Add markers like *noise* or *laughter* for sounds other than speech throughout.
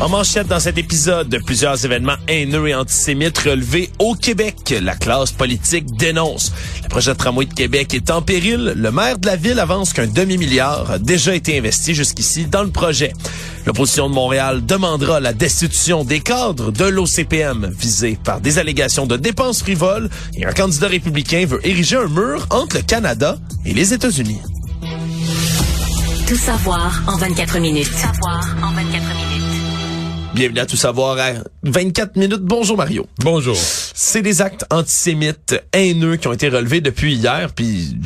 En manchette dans cet épisode, de plusieurs événements haineux et antisémites relevés au Québec. La classe politique dénonce. Le projet de tramway de Québec est en péril. Le maire de la ville avance qu'un demi-milliard a déjà été investi jusqu'ici dans le projet. L'opposition de Montréal demandera la destitution des cadres de l'OCPM visés par des allégations de dépenses frivoles et un candidat républicain veut ériger un mur entre le Canada et les États-Unis. Tout savoir en 24 minutes. Savoir en 24 minutes. Bienvenue à Tout savoir à 24 minutes. Bonjour Mario. Bonjour. C'est des actes antisémites haineux qui ont été relevés depuis hier, puis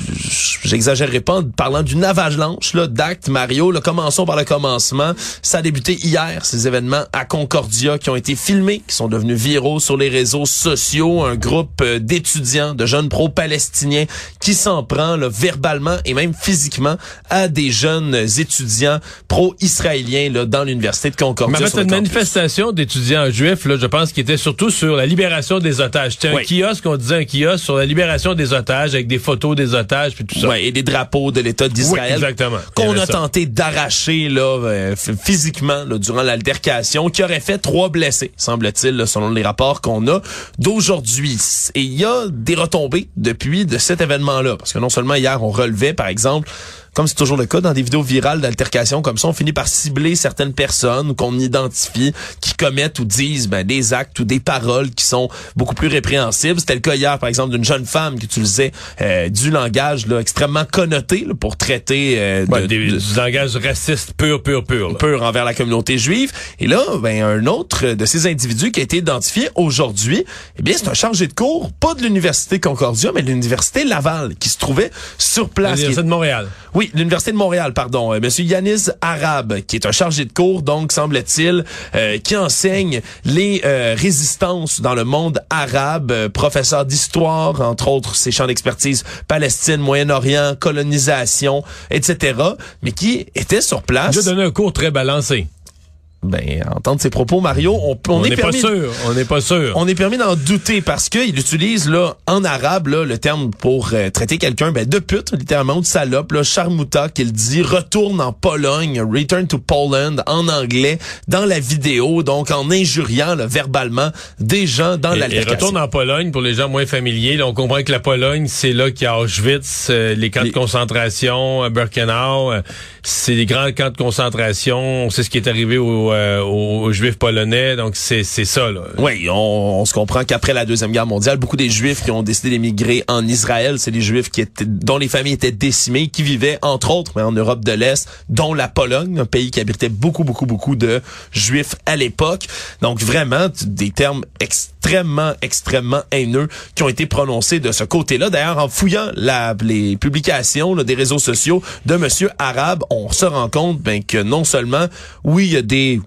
j'exagérerai pas en parlant d'une avalanche là d'actes. Mario, là, commençons par le commencement. Ça a débuté hier, ces événements à Concordia qui ont été filmés, qui sont devenus viraux sur les réseaux sociaux. Un groupe euh, d'étudiants, de jeunes pro-palestiniens qui s'en prend là, verbalement et même physiquement à des jeunes étudiants pro-israéliens là, dans l'université de Concordia. Mais une manifestation d'étudiants juifs, là, je pense, qui était surtout sur la libération des otages. C'était un kiosque, on disait un kiosque sur la libération des otages avec des photos des otages puis tout ça. Ouais, et des drapeaux de l'État d'Israël. Oui, exactement. Qu'on a tenté d'arracher là euh, physiquement là, durant l'altercation, qui aurait fait trois blessés, semble-t-il, selon les rapports qu'on a d'aujourd'hui. Et il y a des retombées depuis de cet événement-là, parce que non seulement hier on relevait, par exemple, comme c'est toujours le cas dans des vidéos virales d'altercation comme ça, on finit par cibler certaines personnes qu'on identifie qui commettent ou disent ben, des actes ou des paroles qui sont beaucoup plus répréhensibles. C'était le cas hier, par exemple, d'une jeune femme qui utilisait euh, du langage là, extrêmement connoté là, pour traiter euh, de, des, du langage raciste pur, pur, pur. Là. Pur envers la communauté juive. Et là, ben, un autre de ces individus qui a été identifié aujourd'hui, eh bien, c'est un chargé de cours, pas de l'Université Concordia, mais de l'Université Laval, qui se trouvait sur place. L'Université de Montréal. Oui, l'Université de Montréal, pardon. Euh, Monsieur Yanis Arabe, qui est un chargé de cours, donc, semble-t-il, euh, qui enseigne les euh, résistances dans le monde arabe, professeur d'histoire, entre autres ses champs d'expertise Palestine, Moyen-Orient, colonisation, etc., mais qui était sur place. Il a un cours très balancé. Ben, entendre ses propos, Mario, on, on, on est, est permis, pas sûr. On n'est pas sûr. On est permis d'en douter parce qu'il utilise là en arabe là, le terme pour euh, traiter quelqu'un ben, de pute, littéralement, ou de salope, là, charmouta, qu'il dit retourne en Pologne, return to Poland en anglais dans la vidéo, donc en injuriant là, verbalement des gens dans l'altercation. Et retourne en Pologne pour les gens moins familiers. Là, on comprend que la Pologne, c'est là qu'il y a Auschwitz, euh, les camps les... de concentration, euh, Birkenau, euh, c'est les grands camps de concentration. C'est ce qui est arrivé au euh, aux, juifs polonais. Donc c'est ça là. Oui, on, on se comprend qu'après la deuxième guerre mondiale, beaucoup des juifs qui ont décidé d'émigrer en Israël, c'est des juifs qui étaient dont les familles étaient décimées, qui vivaient entre autres mais en Europe de l'Est, dont la Pologne, un pays qui abritait beaucoup beaucoup beaucoup de juifs à l'époque. Donc vraiment des termes extrêmement extrêmement haineux qui ont été prononcés de ce côté-là. D'ailleurs, en fouillant la, les publications là, des réseaux sociaux de Monsieur Arabe, on se rend compte ben, que non seulement oui il y a des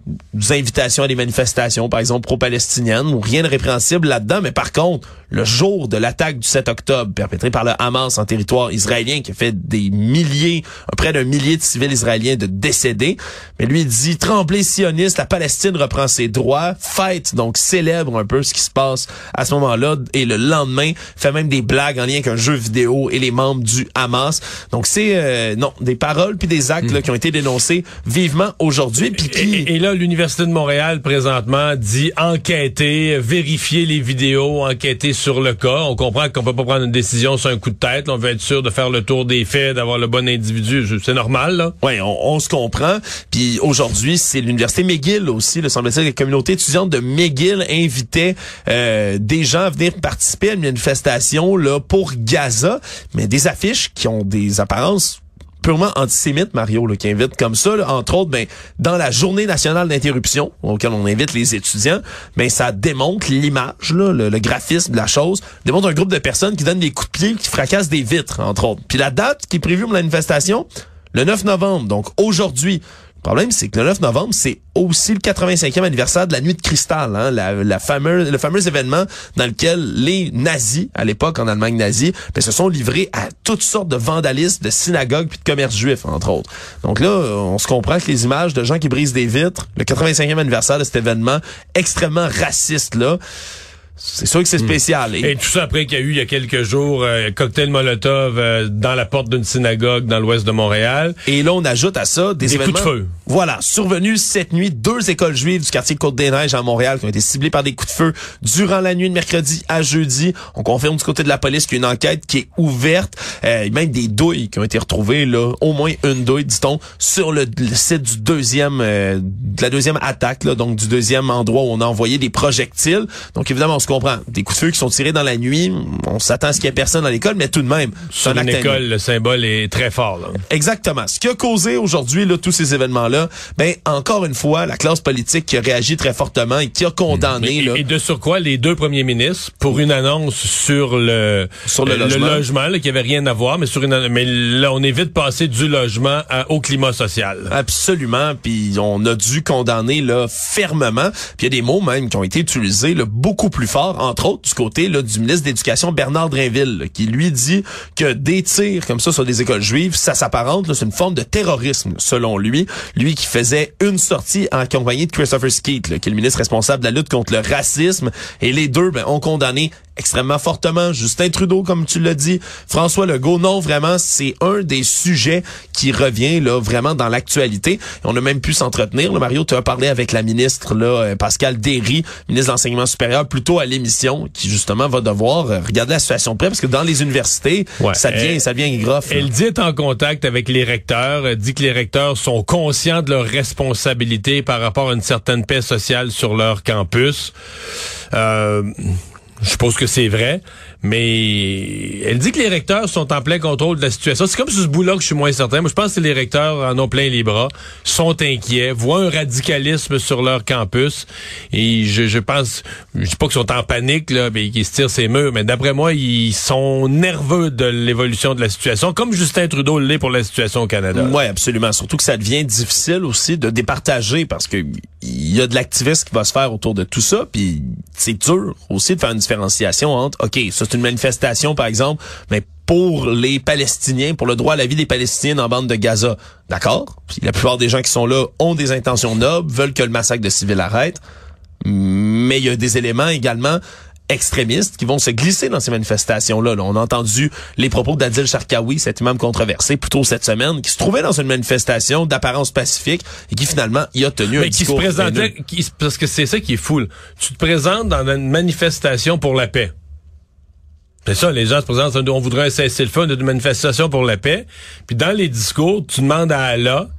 invitations à des manifestations, par exemple pro-palestiniennes, ou rien de répréhensible là-dedans, mais par contre, le jour de l'attaque du 7 octobre perpétrée par le Hamas en territoire israélien qui a fait des milliers, près d'un millier de civils israéliens de décédés, mais lui il dit tremblez sioniste, la Palestine reprend ses droits, fête donc célèbre un peu ce qui se passe à ce moment-là et le lendemain fait même des blagues en lien avec un jeu vidéo et les membres du Hamas. Donc c'est euh, non, des paroles puis des actes là, qui ont été dénoncés vivement aujourd'hui qui et, et là l'université de Montréal présentement dit enquêter, vérifier les vidéos, enquêter sur le cas. On comprend qu'on peut pas prendre une décision sur un coup de tête. On veut être sûr de faire le tour des faits, d'avoir le bon individu. C'est normal, là. Oui, on, on, se comprend. Puis aujourd'hui, c'est l'université McGill aussi. Le semble-t-il que la communauté étudiante de McGill invitait euh, des gens venir participer à une manifestation là pour Gaza, mais des affiches qui ont des apparences purement antisémite, Mario, là, qui invite comme ça, entre autres, ben, dans la journée nationale d'interruption, auquel on invite les étudiants, ben, ça démontre l'image, le, le, graphisme de la chose, démontre un groupe de personnes qui donnent des coups de pied, qui fracassent des vitres, entre autres. Puis la date qui est prévue pour la manifestation, le 9 novembre, donc aujourd'hui, Le problème, c'est que le 9 novembre, c'est aussi le 85e anniversaire de la nuit de cristal, hein, la, le fameux événement dans lequel les nazis, à l'époque en Allemagne nazie, ben, se sont livrés à toutes sortes de vandalisme, de synagogues puis de commerce juif, entre autres. Donc là, on se comprend que les images de gens qui brisent des vitres, le 85e anniversaire de cet événement extrêmement raciste là, c'est sûr que c'est spécial. Et, tout ça après qu'il y a eu il y a quelques jours euh, cocktail Molotov euh, dans la porte d'une synagogue dans l'ouest de Montréal. Et là on ajoute à ça des, des événements. coups de feu. Voilà, survenus cette nuit, deux écoles juives du quartier Côte-des-Neiges à Montréal qui ont été ciblées par des coups de feu durant la nuit de mercredi à jeudi. On confirme du côté de la police qu'il y a une enquête qui est ouverte. Euh, même des douilles qui ont été retrouvées là, au moins une douille, dit-on, sur le, le site du deuxième, euh, de la deuxième attaque, là, donc du deuxième endroit où on a envoyé des projectiles. Donc évidemment, on se comprend. Des coups de feu qui sont tirés dans la nuit, on s'attend à ce qu'il y ait personne dans l'école, mais tout de même, Sur un une école, le symbole est très fort. Là. Exactement. Ce qui a causé aujourd'hui là, tous ces événements-là, ben encore une fois, la classe politique qui a réagi très fortement et qui a condamné. Et, là, et de surcroît, les deux premiers ministres, pour une annonce sur le, Sur le euh, logement. là, qui avait rien à voir, mais sur une, mais là, on est vite passé du logement à- au climat social. Absolument, puis on a dû condamner là fermement. Puis il y a des mots même qui ont été utilisés là, beaucoup plus entre autres du côté du ministre de l'Éducation Bernard Drinville, qui lui dit que des tirs comme ça sur des écoles juives, ça s'apparente, c'est une forme de terrorisme selon lui. Lui qui faisait une sortie en compagnie de Christopher Skeet, qui est le ministre responsable de la lutte contre le racisme, et les deux ben, ont condamné extrêmement fortement. Justin Trudeau, comme tu l'as dit, François Legault, non, vraiment, c'est un des sujets qui revient là vraiment dans l'actualité. On a même pu s'entretenir. Mario, tu as parlé avec la ministre là, euh, Pascal Derry, ministre de l'enseignement supérieur, plutôt à l'émission, qui justement va devoir euh, regarder la situation de près, parce que dans les universités, Ouais, ça devient, elle- ça devient là. Elle dit être en contact avec les recteurs, dit que les recteurs sont conscients de leurs responsabilités par rapport à une certaine paix sociale sur leur campus. Euh, je suppose que c'est vrai, mais elle dit que les recteurs sont en plein contrôle de la situation. C'est comme sur ce bout-là que je suis moins certain. Moi, je pense que les recteurs en ont plein les bras, sont inquiets, voient un radicalisme sur leur campus, et je, je pense, je dis pas qu'ils sont en panique, là, mais qu'ils se tirent ces murs, mais d'après moi, ils sont nerveux de l'évolution de la situation, comme Justin Trudeau l'est pour la situation au Canada. Oui, absolument. Surtout que ça devient difficile aussi de départager parce que il y a de l'activisme qui va se faire autour de tout ça, puis c'est dur aussi de faire une différenciation entre, OK, ça c'est une manifestation par exemple, mais pour les Palestiniens, pour le droit à la vie des Palestiniens dans la bande de Gaza. D'accord? La plupart des gens qui sont là ont des intentions nobles, veulent que le massacre de civils arrête, mais il y a des éléments également extrémistes qui vont se glisser dans ces manifestations-là. là. On a entendu les propos d'Adil Sharkawi, cet imam controversé, plus tôt cette semaine, qui se trouvait dans une manifestation d'apparence pacifique et qui finalement y a tenu un Mais qui se présentait, qui parce que c'est ça qui est fou. là. Tu te présentes dans une manifestation pour la paix. C'est ça, les gens se présentent, on voudrait un cessez-le-feu d'une manifestation pour la paix. Puis dans les discours, tu demandes à Allah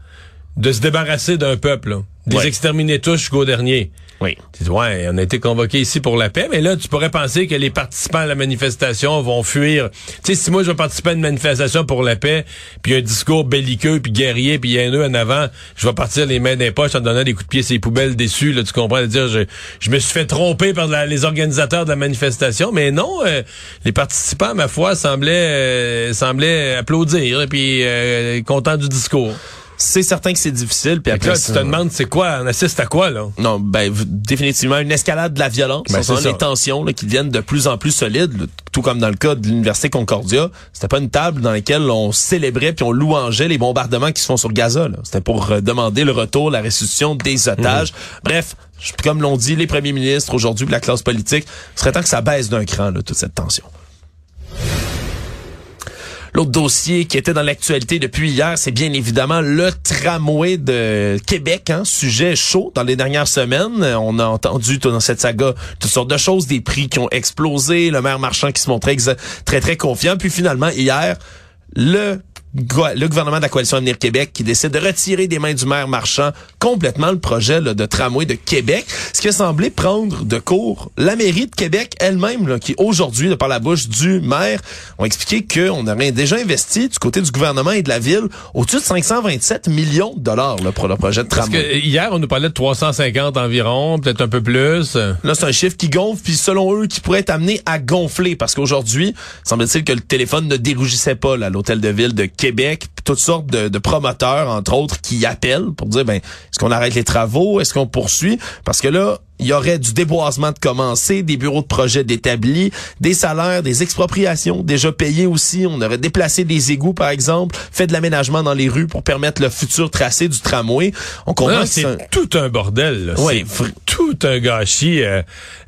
de se débarrasser d'un peuple, là. de les exterminer tous jusqu'au dernier. Oui. Tu dis, ouais, on a été convoqué ici pour la paix, mais là, tu pourrais penser que les participants à la manifestation vont fuir. Tu sais, si moi je vais participer à une manifestation pour la paix, puis un discours belliqueux, puis guerrier, puis haineux en avant, je vais partir les mains les poches en donnant des coups de pied ces poubelles déçues, là, tu comprends, dire, je, me suis fait tromper par les organisateurs de la manifestation, mais non, euh, les participants, ma foi, semblaient, euh, semblaient applaudir, puis euh, contents du discours. C'est certain que c'est difficile. Puis après là, tu te demandes, c'est quoi, on assiste à quoi, là? Non, ben définitivement une escalade de la violence, Ben, c'est les tensions là, qui deviennent de plus en plus solides, là, tout comme dans le cas de l'université Concordia. C'était pas une table dans laquelle on célébrait puis on louangeait les bombardements qui se font sur Gaza. C'était pour euh, demander le retour, la restitution des otages. Bref, je- comme l'ont dit les premiers ministres aujourd'hui, la classe politique, serait temps que ça baisse d'un cran là, toute cette tension. L'autre dossier qui était dans l'actualité depuis hier, c'est bien évidemment le tramway de Québec, hein, sujet chaud dans les dernières semaines. On a entendu dans cette saga toutes sortes de choses, des prix qui ont explosé, le maire marchand qui se montrait très très confiant, puis finalement hier, le le gouvernement de la coalition Avenir Québec qui décide de retirer des mains du maire marchand complètement le projet là, de tramway de Québec, ce qui a semblé prendre de court la mairie de Québec elle-même, qui aujourd'hui, de par la bouche du maire, ont expliqué qu'on aurait déjà investi du côté du gouvernement et de la ville au-dessus de 527 millions de dollars là, pour le projet de Parce tramway. que euh, hier, on nous parlait de 350 environ, peut-être un peu plus. Là, c'est un chiffre qui gonfle, puis selon eux, qui pourrait être amené à gonfler, parce qu'aujourd'hui, semble-t-il que le téléphone ne dérougissait pas là, à l'hôtel de ville de Québec, toutes sortes de, de, promoteurs, entre autres, qui appellent pour dire, ben, est-ce qu'on arrête les travaux? Est-ce qu'on poursuit? Parce que là, il y aurait du déboisement de commencer, des bureaux de projet d'établis, des salaires, des expropriations déjà payées aussi. On aurait déplacé des égouts, par exemple, fait de l'aménagement dans les rues pour permettre le futur tracé du tramway. On comprend c'est tout un bordel. C'est tout un gâchis euh,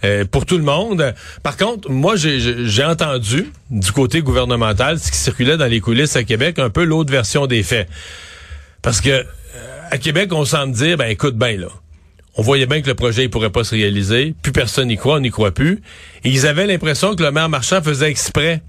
euh, pour tout le monde. Par contre, moi, j'ai entendu du côté gouvernemental ce qui circulait dans les coulisses à Québec, un peu l'autre version des faits. Parce que euh, à Québec, on semble dire, ben écoute bien là, on voyait bien que le projet ne pourrait pas se réaliser. Plus personne n'y croit, on n'y croit plus. Et ils avaient l'impression que le maire Marchand faisait exprès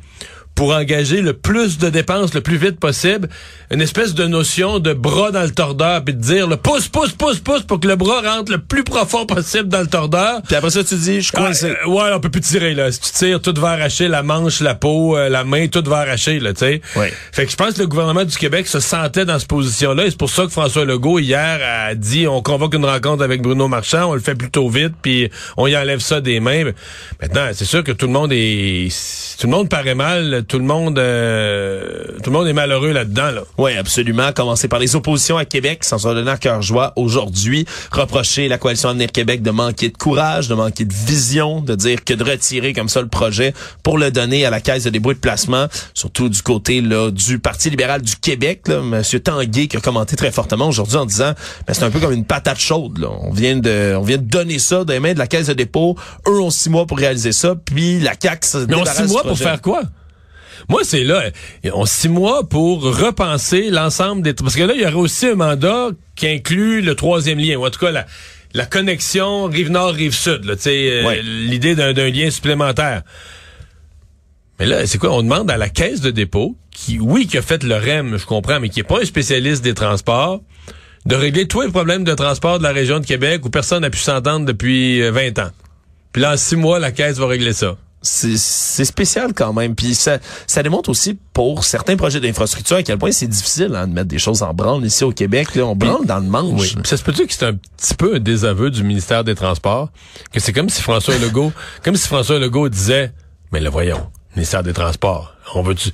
pour engager le plus de dépenses le plus vite possible, une espèce de notion de bras dans le tordeur, puis de dire le pousse, pousse, pousse, pousse pour que le bras rentre le plus profond possible dans le tordeur. Puis après ça, tu dis, je crois ah, euh, ouais, on peut plus tirer, là. Si tu tires, tout va arracher, la manche, la peau, euh, la main, tout va arracher, là, tu sais. Ouais. Fait que je pense que le gouvernement du Québec se sentait dans cette position-là, et c'est pour ça que François Legault, hier, a dit, on convoque une rencontre avec Bruno Marchand, on le fait plutôt vite, puis on y enlève ça des mains. Maintenant, c'est sûr que tout le monde est... Tout le monde paraît mal, tout le monde... Euh, tout le monde est malheureux là-dedans, là. Oui, absolument. Commencer par les oppositions à Québec, sans se donner à cœur joie aujourd'hui. Reprocher la coalition Avenir Québec de manquer de courage, de manquer de vision, de dire que de retirer comme ça le projet pour le donner à la Caisse de débrouille de placement, surtout du côté là, du Parti libéral du Québec. Là, Monsieur Tanguay qui a commenté très fortement aujourd'hui en disant ben, c'est un peu comme une patate chaude. Là. On vient de on vient de donner ça dans les mains de la Caisse de dépôt. Eux ont six mois pour réaliser ça, puis la se Mais six mois pour faire quoi? Moi, c'est là, on six mois pour repenser l'ensemble des... Parce que là, il y aurait aussi un mandat qui inclut le troisième lien, ou en tout cas la, la connexion Rive-Nord, Rive-Sud, euh, l'idée d'un lien supplémentaire. Mais là, c'est quoi? On demande à la caisse de dépôt, qui, oui, qui a fait le REM, je comprends, mais qui est pas un spécialiste des transports, de régler tous les problèmes de transport de la région de Québec où personne n'a pu s'entendre depuis 20 euh, ans. Puis là, en six mois, la caisse va régler ça c'est spécial quand même. Puis ça, ça démontre aussi pour certains projets d'infrastructure à quel point c'est difficile hein, de mettre des choses en branle ici au Québec. Là, on branle dans le manche. Oui. ça se peut dire que c'est un petit peu un désaveu du ministère des Transports, que c'est comme si François Legault, *laughs* comme si François Legault disait, mais le voyons, ministère des Transports, on veut-tu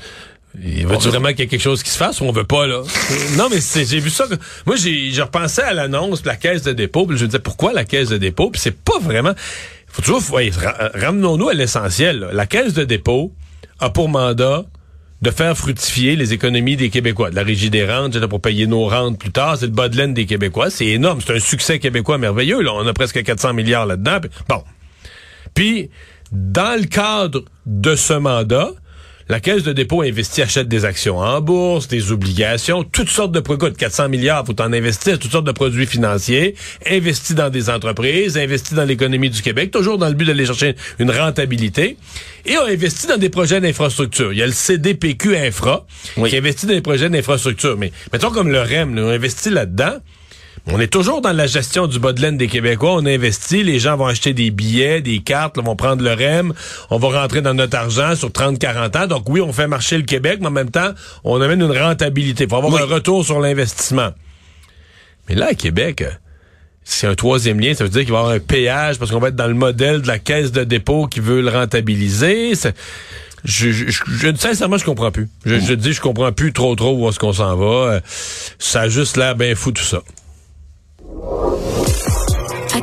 Veut-tu vraiment qu'il y ait quelque chose qui se fasse ou on veut pas, là? *laughs* non, mais j'ai vu ça. Moi, j'ai repensé à l'annonce de la caisse de dépôt, puis je me disais, pourquoi la caisse de dépôt? Puis c'est pas vraiment faut toujours, ramenons-nous à l'essentiel. La Caisse de dépôt a pour mandat de faire fructifier les économies des Québécois. De la régie des rentes, pour payer nos rentes plus tard, c'est le bas de laine des Québécois. C'est énorme. C'est un succès québécois merveilleux. On a presque 400 milliards là-dedans. Bon. Puis, dans le cadre de ce mandat, la Caisse de dépôt investit, achète des actions en bourse, des obligations, toutes sortes de produits. 400 milliards, faut en investir, toutes sortes de produits financiers, investit dans des entreprises, investit dans l'économie du Québec, toujours dans le but d'aller chercher une rentabilité. Et on investit dans des projets d'infrastructure. Il y a le CDPQ Infra qui investit dans des projets d'infrastructure. Mais mettons comme le REM, on investit là-dedans. On est toujours dans la gestion du bas de laine des Québécois. On investit, les gens vont acheter des billets, des cartes, vont prendre le REM, on va rentrer dans notre argent sur 30-40 ans. Donc oui, on fait marcher le Québec, mais en même temps, on amène une rentabilité. Il faut avoir un retour sur l'investissement. Mais là, à Québec, c'est un troisième lien, ça veut dire qu'il va y avoir un péage parce qu'on va être dans le modèle de la caisse de dépôt qui veut le rentabiliser. Je, je, je, sincèrement, je comprends plus. Je, je dis, je comprends plus trop trop où est-ce qu'on s'en va. Euh, ça a juste l'air bien fou tout ça.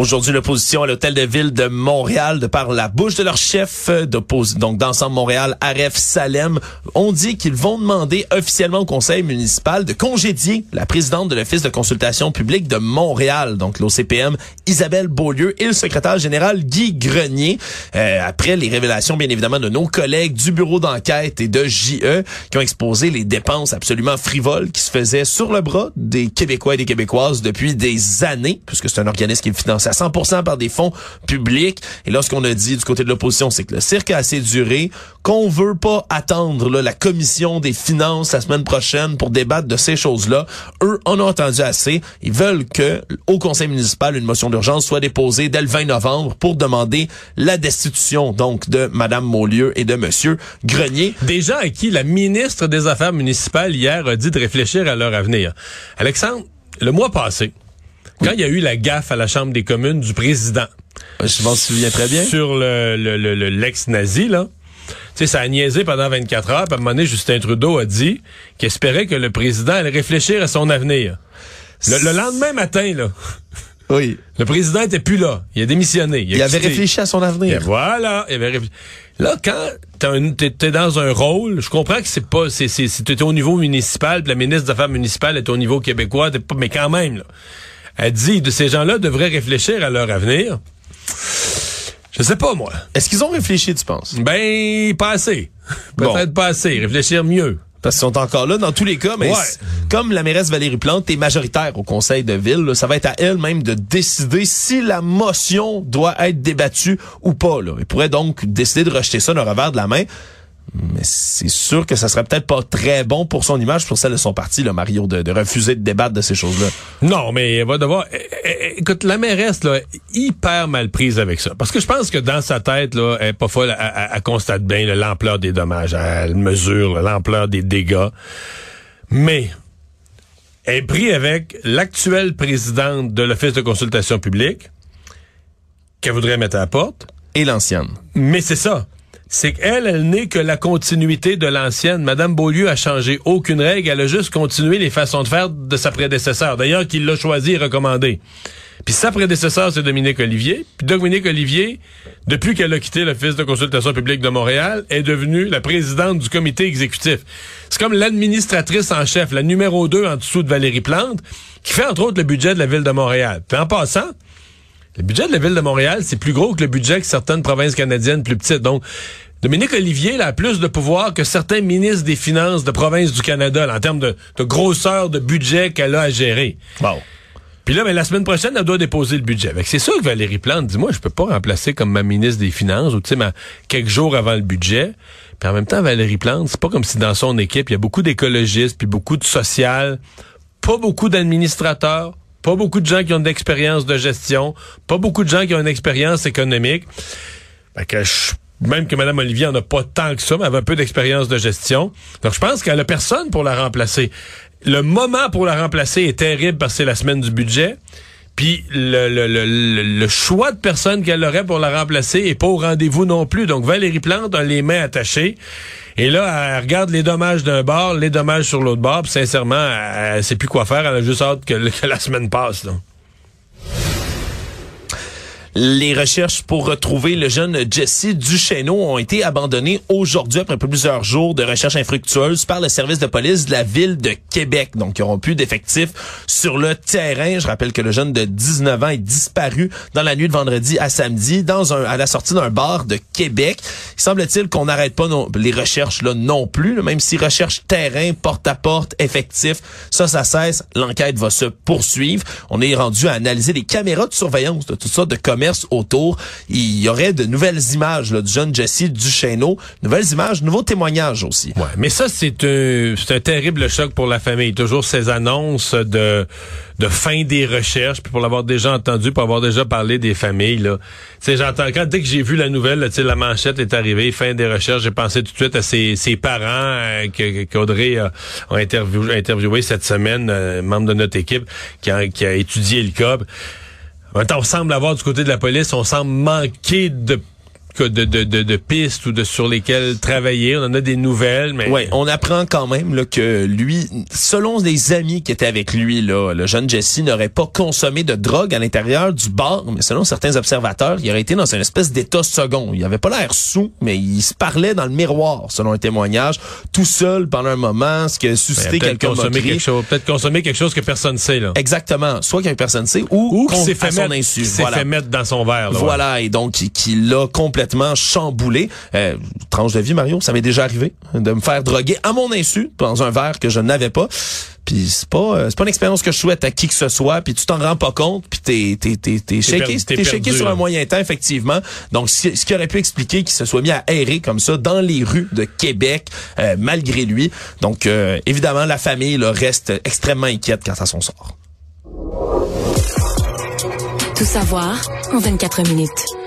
Aujourd'hui, l'opposition à l'hôtel de ville de Montréal, de par la bouche de leur chef euh, donc d'ensemble Montréal, Aref Salem, ont dit qu'ils vont demander officiellement au conseil municipal de congédier la présidente de l'Office de consultation publique de Montréal, donc l'OCPM, Isabelle Beaulieu, et le secrétaire général Guy Grenier, euh, après les révélations, bien évidemment, de nos collègues du bureau d'enquête et de JE, qui ont exposé les dépenses absolument frivoles qui se faisaient sur le bras des Québécois et des Québécoises depuis des années, puisque c'est un organisme qui finance à 100% par des fonds publics. Et là, ce qu'on a dit du côté de l'opposition, c'est que le cirque a assez duré, qu'on veut pas attendre la commission des finances la semaine prochaine pour débattre de ces choses-là. Eux en ont entendu assez. Ils veulent que au conseil municipal, une motion d'urgence soit déposée dès le 20 novembre pour demander la destitution donc de Madame Maulieu et de Monsieur Grenier. Des gens à qui la ministre des Affaires municipales hier a dit de réfléchir à leur avenir. Alexandre, le mois passé, quand il y a eu la gaffe à la Chambre des communes du président, Je m'en souviens très bien. Sur le, le, le- le- l'ex-nazi, là. Tu sais, ça a niaisé pendant 24 heures. Puis à un moment donné, Justin Trudeau a dit qu'il espérait que le président allait réfléchir à son avenir. Le, le lendemain matin, là, Oui. le président était plus là. Il a démissionné. Il avait réfléchi à son Et avenir. voilà, il avait réfléchi. Là, quand t'es un- t'es t'es dans un rôle, je comprends que c'est pas, c'est, c'est, c'est- t'es au niveau municipal, puis la ministre des Affaires municipales est au niveau québécois, t'es pas, mais quand même, là. Elle dit, de ces gens-là devraient réfléchir à leur avenir. Je sais pas, moi. Est-ce qu'ils ont réfléchi, tu penses? Ben, pas assez. Bon. Peut-être pas assez. Réfléchir mieux. Parce qu'ils sont encore là dans tous les cas, mais Ouais. comme la mairesse Valérie Plante est majoritaire au conseil de ville, là, ça va être à elle même de décider si la motion doit être débattue ou pas. Là. Elle pourrait donc décider de rejeter ça d'un revers de la main. Mais c'est sûr que ça serait peut-être pas très bon pour son image, pour celle de son parti, là, Mario, de, de refuser de débattre de ces choses-là. Non, mais elle va devoir. eh, eh, Écoute, la mairesse, là, est hyper mal prise avec ça. Parce que je pense que dans sa tête, là, elle est pas folle, elle, elle- constate bien l'ampleur des dommages. Elle mesure l'ampleur des dégâts. Mais elle est prise avec l'actuelle présidente de l'Office de consultation publique qu'elle voudrait mettre à la porte. Et l'ancienne. Mais c'est ça. C'est qu'elle, elle n'est que la continuité de l'ancienne. Madame Beaulieu a changé aucune règle. Elle a juste continué les façons de faire de sa prédécesseur. D'ailleurs, qu'il l'a choisi et recommandé. Puis sa prédécesseur, c'est Dominique Olivier. Puis Dominique Olivier, depuis qu'elle a quitté l'Office de consultation publique de Montréal, est devenue la présidente du comité exécutif. C'est comme l'administratrice en chef, la numéro 2 en dessous de Valérie Plante, qui fait entre autres le budget de la ville de Montréal. Puis en passant, le budget de la ville de Montréal, c'est plus gros que le budget que certaines provinces canadiennes plus petites. Donc, Dominique Olivier là, a plus de pouvoir que certains ministres des Finances de provinces du Canada là, en termes de, de grosseur de budget qu'elle a à gérer. Bon. Puis là, ben, la semaine prochaine, elle doit déposer le budget. C'est sûr que Valérie Plante dit, moi, je peux pas remplacer comme ma ministre des Finances ou, tu sais, ma- quelques jours avant le budget. Puis en même temps, Valérie Plante, c'est pas comme si dans son équipe, il y a beaucoup d'écologistes, puis beaucoup de social, pas beaucoup d'administrateurs, pas beaucoup de gens qui ont de l'expérience de gestion, pas beaucoup de gens qui ont une expérience économique. Même que Mme Olivier en a pas tant que ça, mais elle avait un peu d'expérience de gestion. Donc, je pense qu'elle a personne pour la remplacer. Le moment pour la remplacer est terrible parce que c'est la semaine du budget. Puis le, le, le, choix de personne qu'elle aurait pour la remplacer est pas au rendez-vous non plus. Donc Valérie Plante a les mains attachées. Et là, elle regarde les dommages d'un bord, les dommages sur l'autre bord. Puis sincèrement, elle, elle sait plus quoi faire. Elle a juste hâte que, la semaine passe. Les recherches pour retrouver le jeune Jesse Duchesneau ont été abandonnées aujourd'hui après plusieurs jours de recherches infructueuses par le service de police de la ville de Québec. Donc, ils auront plus d'effectifs sur le terrain. Je rappelle que le jeune de 19 ans est disparu dans la nuit de vendredi à samedi dans un, à la sortie d'un bar de Québec. Il semble-t-il qu'on n'arrête pas les recherches là non plus, même si recherche terrain, porte à porte, effectif, ça, ça cesse. L'enquête va se poursuivre. On est rendu à analyser les caméras de surveillance de toutes sortes de commerces autour. Il y aurait de nouvelles images là, du jeune Jesse Duchesneau, nouvelles images, nouveaux témoignages aussi. Mais ça c'est un un terrible choc pour la famille. Toujours ces annonces de de fin des recherches, puis pour l'avoir déjà entendu, pour avoir déjà parlé des familles là. J'entends quand dès que j'ai vu la nouvelle, là, la manchette est arrivée, fin des recherches, j'ai pensé tout de suite à ses, ses parents euh, qu'Audrey a, interviewé cette semaine, euh, membre de notre équipe qui a, qui a étudié le cas. En même temps, on semble avoir du côté de la police, on semble manquer de de, de, de, de pistes ou de sur lesquelles travailler. On en a des nouvelles, mais Ouais, on apprend quand même là, que lui, selon les amis qui étaient avec lui, là, le jeune Jesse n'aurait pas consommé de drogue à l'intérieur du bar, mais selon certains observateurs, il aurait été dans une espèce d'état second. Il avait pas l'air sous, mais il se parlait dans le miroir, selon un témoignage, tout seul pendant un moment, ce qui a Ben, suscité peut-être quelques consommer quelque chose, peut-être consommer quelque chose que personne sait là. Exactement, soit qu'une personne sait ou, Ou qu'on- s'est fait, son mettre, insu. Voilà. fait mettre dans son verre. Là, ouais. Voilà, et donc qui, qui l'a complètement chamboulé. Euh, tranche de vie, Mario, ça m'est déjà arrivé hein, de me faire droguer à mon insu dans un verre que je n'avais pas. Puis c'est pas euh, c'est pas une expérience que je souhaite à qui que ce soit. Puis tu t'en rends pas compte. Puis t'es t'es t'es t'es shaké, t'es t'es shaké perdu, sur un moyen temps effectivement. Donc ce ce qui aurait pu expliquer qu'il se soit mis à errer comme ça dans les rues de Québec euh, malgré lui. Donc euh, évidemment la famille là, reste extrêmement inquiète quant à son sort. Tout savoir en 24 minutes.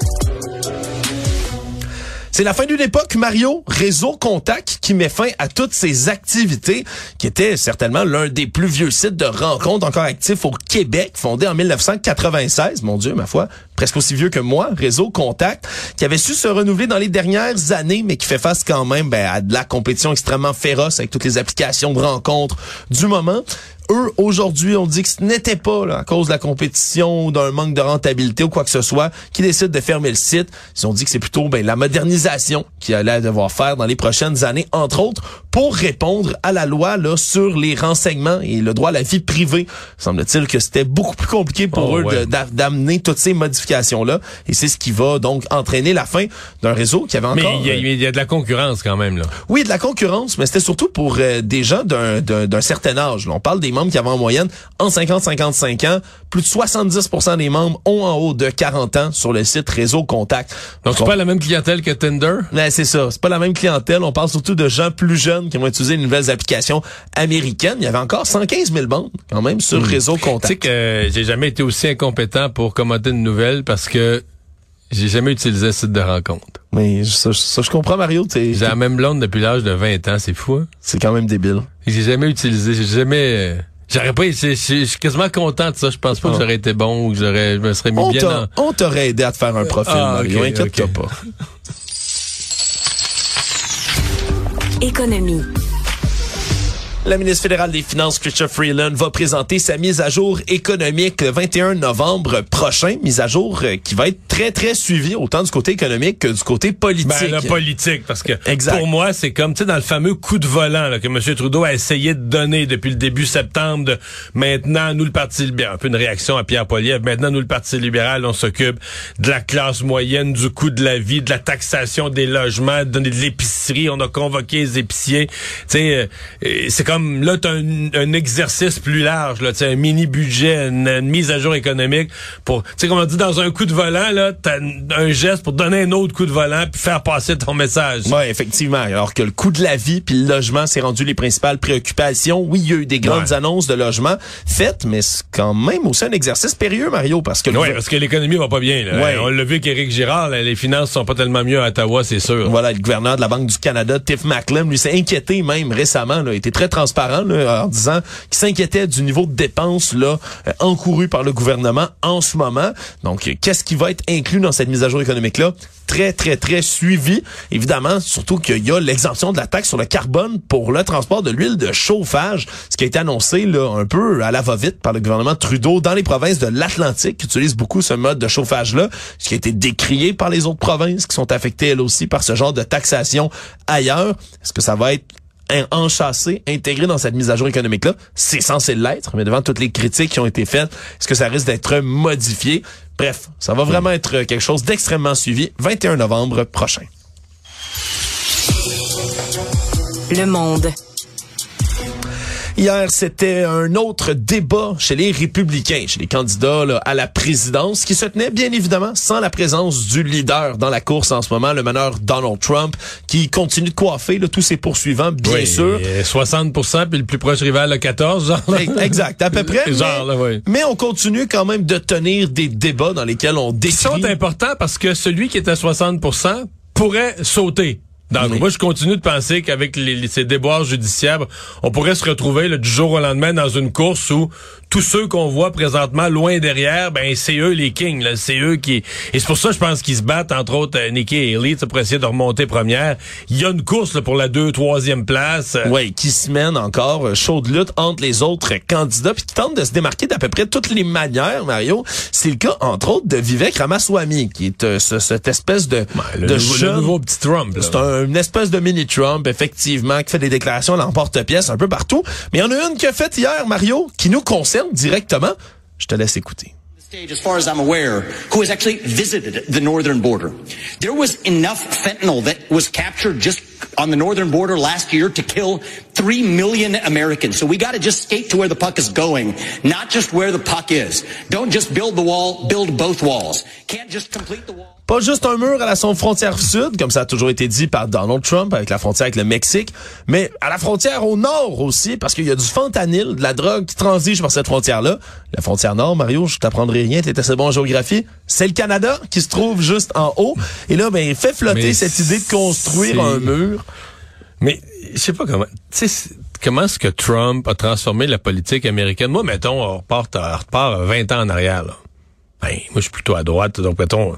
C'est la fin d'une époque, Mario. Réseau Contact qui met fin à toutes ses activités, qui était certainement l'un des plus vieux sites de rencontres encore actifs au Québec, fondé en 1996. Mon Dieu, ma foi, presque aussi vieux que moi. Réseau Contact, qui avait su se renouveler dans les dernières années, mais qui fait face quand même ben, à de la compétition extrêmement féroce avec toutes les applications de rencontres du moment. Eux, aujourd'hui, on dit que ce n'était pas là, à cause de la compétition ou d'un manque de rentabilité ou quoi que ce soit qui décide de fermer le site. Ils ont dit que c'est plutôt ben, la modernisation qui allait devoir faire dans les prochaines années, entre autres, pour répondre à la loi là sur les renseignements et le droit à la vie privée. Semble-t-il que c'était beaucoup plus compliqué pour Oh, eux ouais. d'amener toutes ces modifications-là. Et c'est ce qui va donc entraîner la fin d'un réseau qui avait Mais encore... il y, a- euh, il y a de la concurrence quand même, là. oui, de la concurrence, mais c'était surtout pour euh, des gens d'un certain âge. là. On parle des membres qui avaient en moyenne en 50-55 ans. Plus de 70 des membres ont en haut de 40 ans sur le site Réseau Contact. Donc, c'est On- pas la même clientèle que Tinder? Ouais, c'est ça. C'est pas la même clientèle. On parle surtout de gens plus jeunes qui vont utiliser les nouvelles applications américaines. Il y avait encore 115 000 bandes, quand même, sur Réseau Hmm. Tu sais Contact. que j'ai jamais été aussi incompétent pour commenter une nouvelle parce que j'ai jamais utilisé ce site de rencontre. Mais ça, ça, je comprends, Mario. J'ai la même blonde depuis l'âge de 20 ans, c'est fou. Hein? C'est quand même débile. J'ai jamais utilisé, j'ai jamais... J'aurais pas, je suis quasiment content de ça. Je pense pas que Ah. j'aurais été bon ou que j'aurais, je me serais mis On bien en... on t'aurait aidé à te faire un profil, Ah, Mario. ok, Inquiète-toi ok. pas. Économie. La ministre fédérale des Finances, Chrystia Freeland, va présenter sa mise à jour économique le 21 novembre prochain. Mise à jour euh, qui va être très, très suivie autant du côté économique que du côté politique. Ben, la politique, parce que Exact. pour moi, c'est comme, tu sais, dans le fameux coup de volant là, que M. Trudeau a essayé de donner depuis le début septembre. De, maintenant, nous, le Parti libéral, un peu une réaction à Pierre Poilievre, maintenant, nous, le Parti libéral, on s'occupe de la classe moyenne, du coût de la vie, de la taxation des logements, de donner de l'épicerie. On a convoqué les épiciers. Tu sais, euh, c'est comme, là, t'as un, un exercice plus large, là, tu un mini-budget, une, une mise à jour économique pour, tu sais, comme on dit, dans un coup de volant, là, t'as un- geste pour donner un autre coup de volant puis faire passer ton message. Ouais, effectivement. Alors que le coût de la vie puis le logement s'est rendu les principales préoccupations. Oui, il y a eu des grandes Ouais. annonces de logement faites, mais c'est quand même aussi un exercice périlleux, Mario, parce que Oui, parce que l'économie va pas bien. Là. Ouais. On l'a vu qu'Éric Girard, là, les finances sont pas tellement mieux à Ottawa, c'est sûr. Voilà, le gouverneur de la Banque du Canada, Tiff Macklem, lui s'est inquiété même récemment, là, il était très transparent là, en disant qu'il s'inquiétait du niveau de dépenses là, euh, encouru par le gouvernement en ce moment. Donc, euh, qu'est-ce qui va être inclus dans cette mise à jour économique-là? Très, très, très suivi. Évidemment, surtout qu'il y a l'exemption de la taxe sur le carbone pour le transport de l'huile de chauffage, ce qui a été annoncé là, un peu à la va-vite par le gouvernement Trudeau dans les provinces de l'Atlantique qui utilisent beaucoup ce mode de chauffage-là, ce qui a été décrié par les autres provinces qui sont affectées elles aussi par ce genre de taxation ailleurs. Est-ce que ça va être enchâssé, intégré dans cette mise à jour économique-là. C'est censé l'être, mais devant toutes les critiques qui ont été faites, est-ce que ça risque d'être modifié? Bref, ça va vraiment être quelque chose d'extrêmement suivi 21 novembre prochain. Le monde. Hier, c'était un autre débat chez les républicains, chez les candidats là, à la présidence, qui se tenait bien évidemment sans la présence du leader dans la course en ce moment, le meneur Donald Trump, qui continue de coiffer là, tous ses poursuivants, bien Oui, sûr. et 60 puis le plus proche rival, le 14, genre. là. Exact, à peu près. *laughs* Genre, mais, là, oui. mais on continue quand même de tenir des débats dans lesquels on Qui décrit... sont importants parce que celui qui est à 60 pourrait sauter. Donc, Oui. moi, je continue de penser qu'avec les, les- ces déboires judiciaires, on pourrait se retrouver là, du jour au lendemain dans une course où tous ceux qu'on voit présentement loin derrière, ben c'est eux les kings, c'est eux qui. Et c'est pour ça, je pense qu'ils se battent entre autres euh, Nikki et Haley pour essayer de remonter première. Il y a une course là, pour la deux, troisième place. Euh, Oui, qui se mène encore euh, chaude lutte entre les autres candidats puis qui tente de se démarquer d'à peu près toutes les manières, Mario. C'est le cas, entre autres, de Vivek Ramaswamy, qui est euh, ce- cette espèce de, le, de nouveau, le jeune... nouveau petit Trump. C'est un- une espèce de mini-Trump, effectivement, qui fait des déclarations à l'emporte-pièce un peu partout. Mais il y en a une qui a faite hier, Mario, qui nous concerne directement. Je te laisse écouter. as far as I'm aware, who has actually visited the northern border. There was enough fentanyl that was captured just on the northern border last year to kill 3 million Americans. So we got to just skate to where the puck is going, not just where the puck is. Don't just build the wall, build both walls. Can't just complete the wall. Pas juste un mur à la son frontière sud, comme ça a toujours été dit par Donald Trump avec la frontière avec le Mexique, mais à la frontière au nord aussi, parce qu'il y a du fentanyl, de la drogue qui transige par cette frontière-là. La frontière nord, Mario, je t'apprendrai rien, t'es assez bon en géographie. C'est le Canada qui se trouve juste en haut. Et là, ben, il fait flotter Mais cette idée de construire un mur. Mais je sais pas comment. Tu sais, comment est-ce que Trump a transformé la politique américaine? Moi, mettons, on repart, on repart 20 ans en arrière. Là. Ben, moi, je suis plutôt à droite, donc mettons.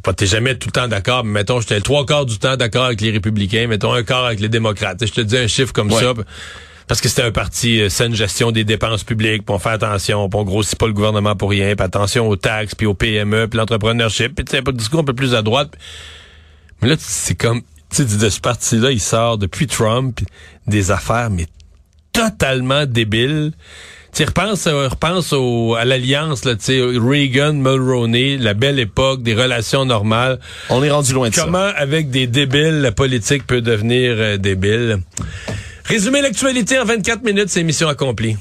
Pas- T'es jamais tout le temps d'accord, mais mettons, j'étais trois quarts du temps d'accord avec les républicains, mettons un quart avec les démocrates. Je te dis un chiffre comme Ouais. ça. Parce que c'était un parti euh, saine gestion des dépenses publiques, puis on fait attention, puis on grossit pas le gouvernement pour rien, puis attention aux taxes, puis aux PME, puis l'entrepreneurship, puis tu sais, un discours un peu plus à droite. Mais là, c'est comme, tu sais, de ce parti-là, il sort depuis Trump des affaires, mais totalement débiles. Tu sais, repense, euh, repense au, à l'alliance, là, tu sais, Reagan, Mulroney, la belle époque, des relations normales. On est rendu loin de ça. Comment, avec des débiles, la politique peut devenir euh, débile? Résumer l'actualité en 24 minutes, c'est mission accomplie.